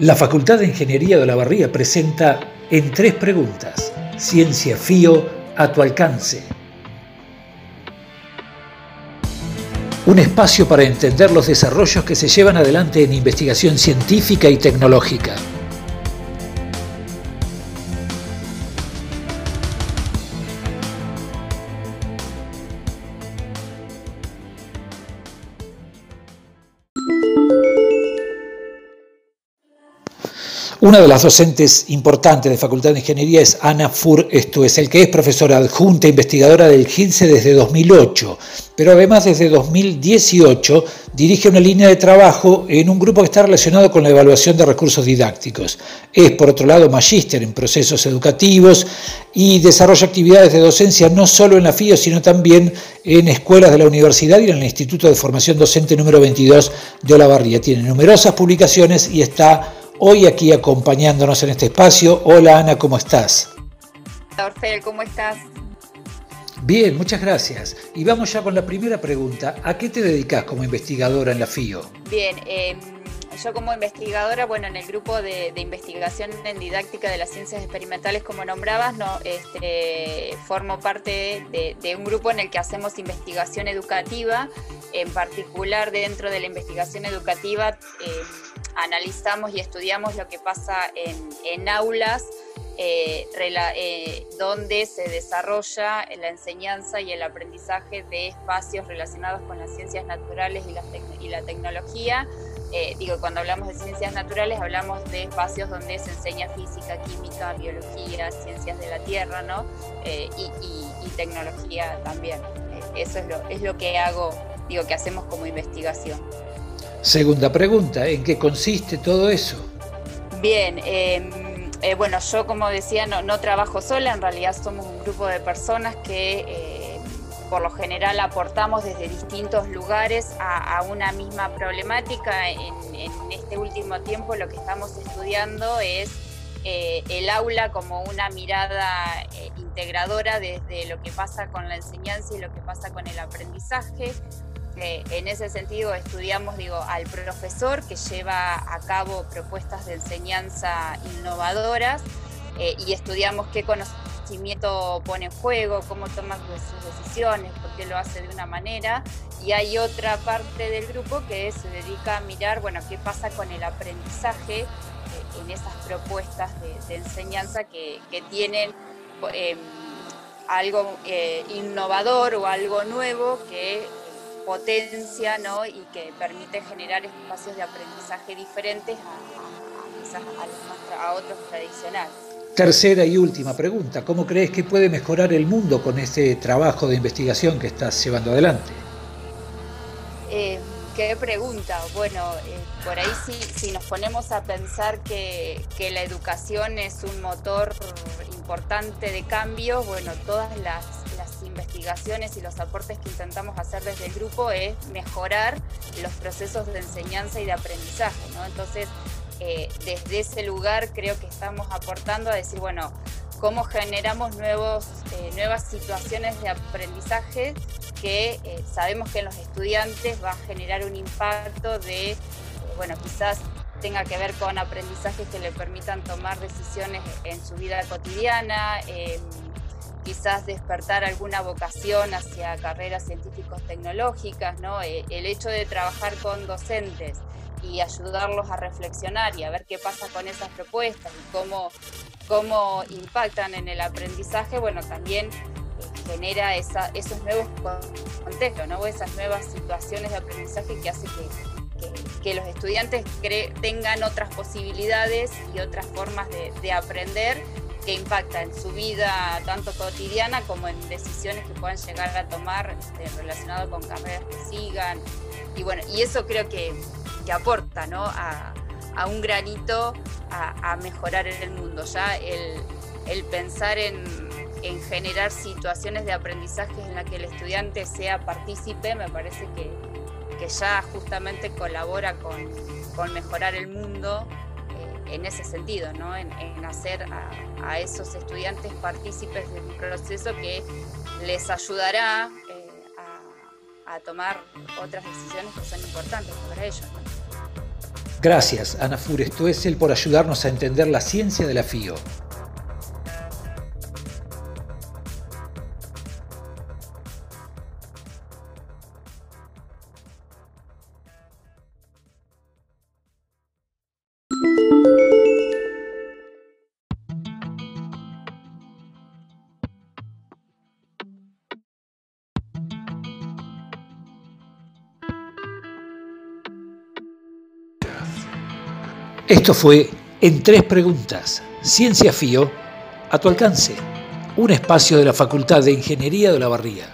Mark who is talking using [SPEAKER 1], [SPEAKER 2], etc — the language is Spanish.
[SPEAKER 1] La Facultad de Ingeniería de la Barría presenta en tres preguntas, Ciencia FIO a tu alcance. Un espacio para entender los desarrollos que se llevan adelante en investigación científica y tecnológica. Una de las docentes importantes de Facultad de Ingeniería es Ana Fur el que es profesora adjunta e investigadora del GINSE desde 2008, pero además desde 2018 dirige una línea de trabajo en un grupo que está relacionado con la evaluación de recursos didácticos. Es, por otro lado, magíster en procesos educativos y desarrolla actividades de docencia no solo en la FIO, sino también en escuelas de la universidad y en el Instituto de Formación Docente número 22 de Olavarría. Tiene numerosas publicaciones y está hoy aquí acompañándonos en este espacio. Hola Ana, ¿cómo estás?
[SPEAKER 2] Orfel, ¿cómo estás?
[SPEAKER 1] Bien, muchas gracias. Y vamos ya con la primera pregunta. ¿A qué te dedicas como investigadora en la FIO?
[SPEAKER 2] Bien, em, yo como investigadora, bueno, en el grupo de, investigación en didáctica de las ciencias experimentales, como nombrabas, no, este, formo parte de, un grupo en el que hacemos investigación educativa, en particular dentro de la investigación educativa eh, analizamos y estudiamos lo que pasa en, aulas eh, eh, donde se desarrolla la enseñanza y el aprendizaje de espacios relacionados con las ciencias naturales y la, y la tecnología eh, digo, cuando hablamos de ciencias naturales hablamos de espacios donde se enseña física, química, biología, ciencias de la tierra, ¿no? Eh, y, tecnología también. Eh, eso es lo, es lo que hago, digo, que hacemos como investigación.
[SPEAKER 1] Segunda pregunta, ¿en qué consiste todo eso?
[SPEAKER 2] Bien, em, bueno, yo como decía, no, trabajo sola, en realidad somos un grupo de personas que por lo general aportamos desde distintos lugares a, una misma problemática. En, este último tiempo lo que estamos estudiando es eh, el aula como una mirada eh, integradora desde lo que pasa con la enseñanza y lo que pasa con el aprendizaje. Eh, en ese sentido estudiamos digo, al profesor que lleva a cabo propuestas de enseñanza innovadoras y estudiamos qué conocimiento pone en juego, cómo toma sus decisiones, por qué lo hace de una manera. Y hay otra parte del grupo que se dedica a mirar, bueno, qué pasa con el aprendizaje eh, en esas propuestas de, enseñanza que, tienen em, algo eh, innovador o algo nuevo que potencia ¿no? y que permite generar espacios de aprendizaje diferentes a, a otros tradicionales.
[SPEAKER 1] Tercera y última pregunta, ¿cómo crees que puede mejorar el mundo con este trabajo de investigación que estás llevando adelante?
[SPEAKER 2] Eh, qué pregunta. Bueno, eh, por ahí sí, si nos ponemos a pensar que, la educación es un motor importante de cambio, bueno, todas las, investigaciones y los aportes que intentamos hacer desde el grupo es mejorar los procesos de enseñanza y de aprendizaje, ¿no? Entonces, eh, desde ese lugar creo que estamos aportando a decir, bueno, cómo generamos nuevos, eh, nuevas situaciones de aprendizaje que eh, sabemos que en los estudiantes va a generar un impacto de, bueno, quizás tenga que ver con aprendizajes que le permitan tomar decisiones en su vida cotidiana, quizás despertar alguna vocación hacia carreras científicos tecnológicas, ¿no? el hecho de trabajar con docentes y ayudarlos a reflexionar y a ver qué pasa con esas propuestas y cómo, cómo impactan en el aprendizaje, bueno, también eh, genera esos nuevos contextos, ¿no? esas nuevas situaciones de aprendizaje que hace que, los estudiantes tengan otras posibilidades y otras formas de aprender que impactan en su vida tanto cotidiana como en decisiones que puedan llegar a tomar este, relacionado con carreras que sigan. Y bueno, y eso creo que, que aporta ¿no? a, un granito a, mejorar el mundo. Ya el, pensar en, generar situaciones de aprendizaje en las que el estudiante sea partícipe me parece que, ya justamente colabora con, mejorar el mundo en ese sentido, ¿no? en, hacer a, esos estudiantes partícipes de un proceso que les ayudará eh, a, tomar otras decisiones que son importantes para ellos.
[SPEAKER 1] Gracias, Ana Furestuesel, por ayudarnos a entender la ciencia de la FIO. Esto fue En Tres Preguntas, Ciencia FIO, a tu alcance, un espacio de la Facultad de Ingeniería de la Barría.